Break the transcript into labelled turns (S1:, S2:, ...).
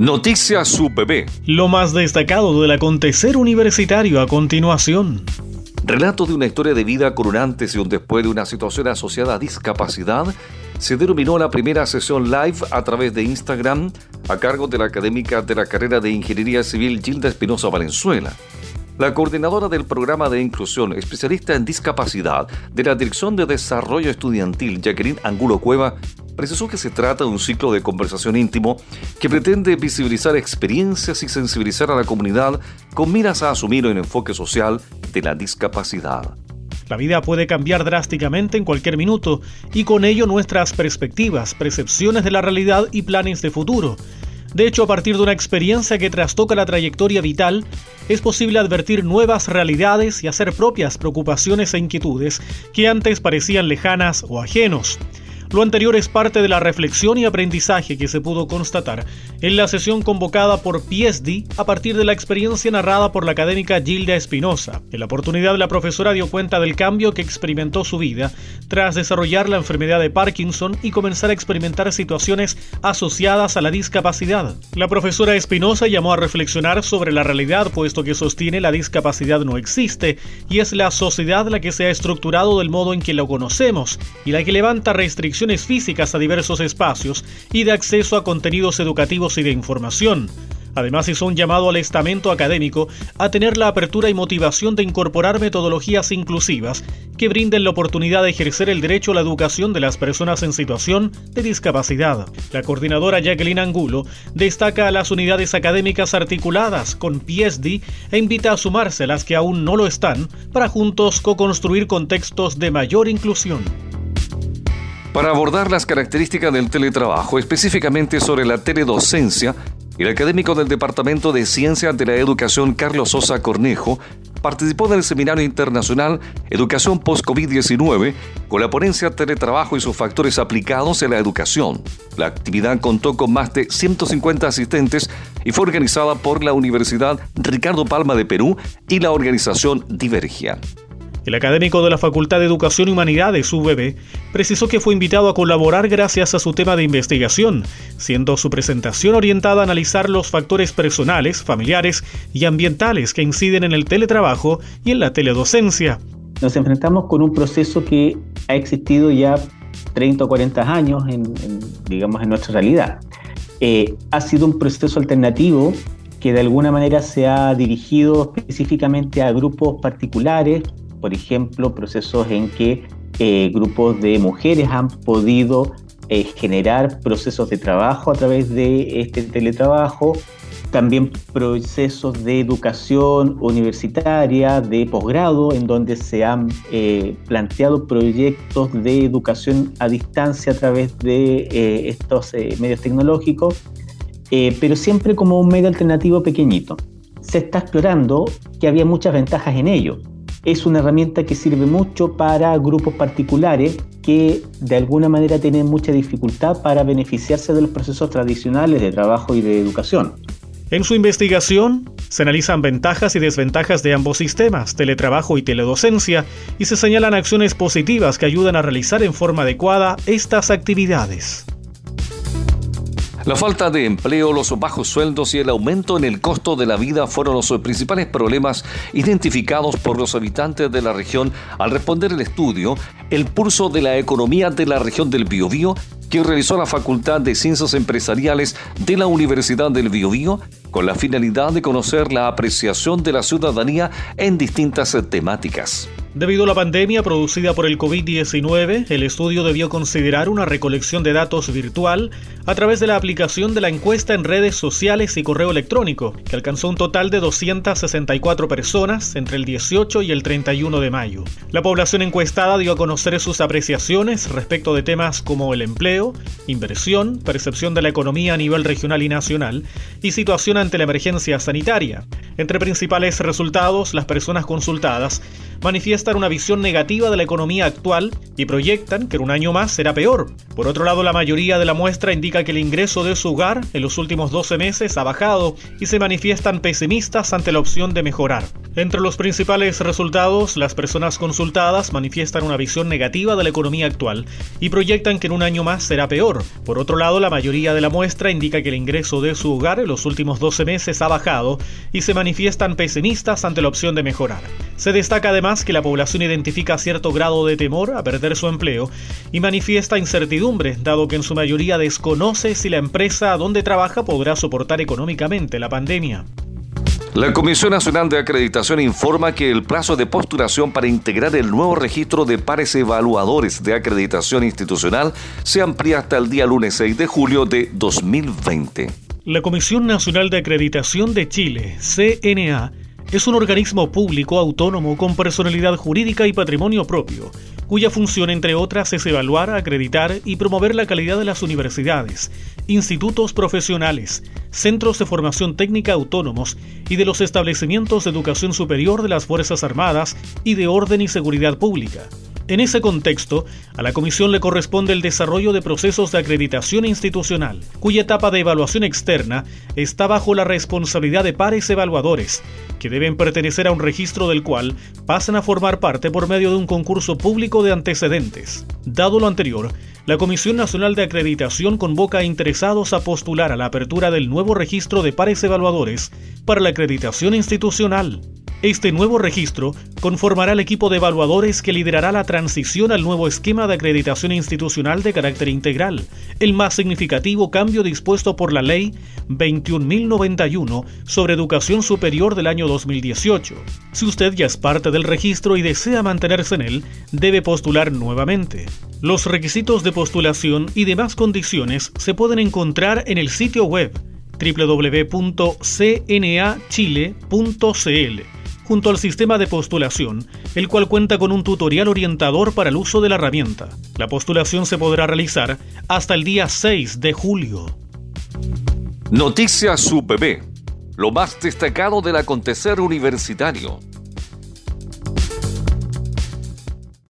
S1: Noticias UPB.
S2: Lo más destacado del acontecer universitario a continuación.
S1: Relato de una historia de vida con un antes y un después de una situación asociada a discapacidad se denominó la primera sesión live a través de Instagram a cargo de la académica de la carrera de Ingeniería Civil Gilda Espinosa Valenzuela. La coordinadora del programa de inclusión, especialista en discapacidad de la Dirección de Desarrollo Estudiantil, Jacqueline Angulo Cueva, precisó que se trata de un ciclo de conversación íntimo que pretende visibilizar experiencias y sensibilizar a la comunidad con miras a asumir un enfoque social de la discapacidad.
S2: La vida puede cambiar drásticamente en cualquier minuto y con ello nuestras perspectivas, percepciones de la realidad y planes de futuro. De hecho, a partir de una experiencia que trastoca la trayectoria vital, es posible advertir nuevas realidades y hacer propias preocupaciones e inquietudes que antes parecían lejanas o ajenos. Lo anterior es parte de la reflexión y aprendizaje que se pudo constatar en la sesión convocada por PSD a partir de la experiencia narrada por la académica Gilda Espinosa. En la oportunidad la profesora dio cuenta del cambio que experimentó su vida tras desarrollar la enfermedad de Parkinson y comenzar a experimentar situaciones asociadas a la discapacidad. La profesora Espinosa llamó a reflexionar sobre la realidad puesto que sostiene la discapacidad no existe y es la sociedad la que se ha estructurado del modo en que lo conocemos y la que levanta restricciones físicas a diversos espacios y de acceso a contenidos educativos y de información. Además hizo un llamado al estamento académico a tener la apertura y motivación de incorporar metodologías inclusivas que brinden la oportunidad de ejercer el derecho a la educación de las personas en situación de discapacidad. La coordinadora Jacqueline Angulo destaca a las unidades académicas articuladas con PSD e invita a sumarse a las que aún no lo están para juntos co-construir contextos de mayor inclusión
S1: para abordar las características del teletrabajo, específicamente sobre la teledocencia, el académico del Departamento de Ciencias de la Educación Carlos Sosa Cornejo participó del seminario internacional Educación Post-COVID-19 con la ponencia Teletrabajo y sus factores aplicados en la educación. La actividad contó con más de 150 asistentes y fue organizada por la Universidad Ricardo Palma de Perú y la organización Divergia.
S2: El académico de la Facultad de Educación y Humanidades, UBB, precisó que fue invitado a colaborar gracias a su tema de investigación, siendo su presentación orientada a analizar los factores personales, familiares y ambientales que inciden en el teletrabajo y en la teledocencia.
S3: Nos enfrentamos con un proceso que ha existido ya 30 o 40 años en, digamos, en nuestra realidad. Eh, ha sido un proceso alternativo que de alguna manera se ha dirigido específicamente a grupos particulares por ejemplo, procesos en que eh, grupos de mujeres han podido eh, generar procesos de trabajo a través de este teletrabajo, también procesos de educación universitaria, de posgrado, en donde se han eh, planteado proyectos de educación a distancia a través de estos medios tecnológicos, pero siempre como un medio alternativo pequeñito. Se está explorando que había muchas ventajas en ello es una herramienta que sirve mucho para grupos particulares que de alguna manera tienen mucha dificultad para beneficiarse de los procesos tradicionales de trabajo y de educación.
S2: En su investigación se analizan ventajas y desventajas de ambos sistemas, teletrabajo y teledocencia, y se señalan acciones positivas que ayudan a realizar en forma adecuada estas actividades.
S1: La falta de empleo, los bajos sueldos y el aumento en el costo de la vida fueron los principales problemas identificados por los habitantes de la región al responder el estudio El pulso de la economía de la región del Biobío que realizó la Facultad de Ciencias Empresariales de la Universidad del Biobío con la finalidad de conocer la apreciación de la ciudadanía en distintas temáticas.
S2: Debido a la pandemia producida por el COVID-19, el estudio debió considerar una recolección de datos virtual a través de la aplicación de la encuesta en redes sociales y correo electrónico, que alcanzó un total de 264 personas entre el 18 y el 31 de mayo. La población encuestada dio a conocer sus apreciaciones respecto de temas como el empleo, inversión, percepción de la economía a nivel regional y nacional y situación ante la emergencia sanitaria. Entre principales resultados, las personas consultadas manifiestan una visión negativa de la economía actual y proyectan que en un año más será peor. Por otro lado, la mayoría de la muestra indica que el ingreso de su hogar en los últimos 12 meses ha bajado y se manifiestan pesimistas ante la opción de mejorar. Entre los principales resultados, las personas consultadas manifiestan una visión negativa de la economía actual y proyectan que en un año más será peor. Por otro lado, la mayoría de la muestra indica que el ingreso de su hogar en los últimos 12 meses ha bajado y se manifiestan pesimistas ante la opción de mejorar. Se destaca además que la población identifica cierto grado de temor a perder su empleo y manifiesta incertidumbre, dado que en su mayoría desconoce si la empresa donde trabaja podrá soportar económicamente la pandemia.
S1: La Comisión Nacional de Acreditación informa que el plazo de postulación para integrar el nuevo registro de pares evaluadores de acreditación institucional se amplía hasta el día lunes 6 de julio de 2020.
S2: La Comisión Nacional de Acreditación de Chile, CNA, es un organismo público autónomo con personalidad jurídica y patrimonio propio, cuya función, entre otras, es evaluar, acreditar y promover la calidad de las universidades, institutos profesionales, centros de formación técnica autónomos y de los establecimientos de educación superior de las Fuerzas Armadas y de orden y seguridad pública. En ese contexto, a la Comisión le corresponde el desarrollo de procesos de acreditación institucional, cuya etapa de evaluación externa está bajo la responsabilidad de pares evaluadores, que deben pertenecer a un registro del cual pasan a formar parte por medio de un concurso público de antecedentes. Dado lo anterior, la Comisión Nacional de Acreditación convoca a interesados a postular a la apertura del nuevo registro de pares evaluadores para la acreditación institucional. Este nuevo registro conformará el equipo de evaluadores que liderará la transición al nuevo esquema de acreditación institucional de carácter integral, el más significativo cambio dispuesto por la Ley 21.091 sobre educación superior del año 2018. Si usted ya es parte del registro y desea mantenerse en él, debe postular nuevamente. Los requisitos de postulación y demás condiciones se pueden encontrar en el sitio web www.cnachile.cl junto al sistema de postulación, el cual cuenta con un tutorial orientador para el uso de la herramienta. La postulación se podrá realizar hasta el día 6 de julio.
S1: Noticias UPB, lo más destacado del acontecer universitario.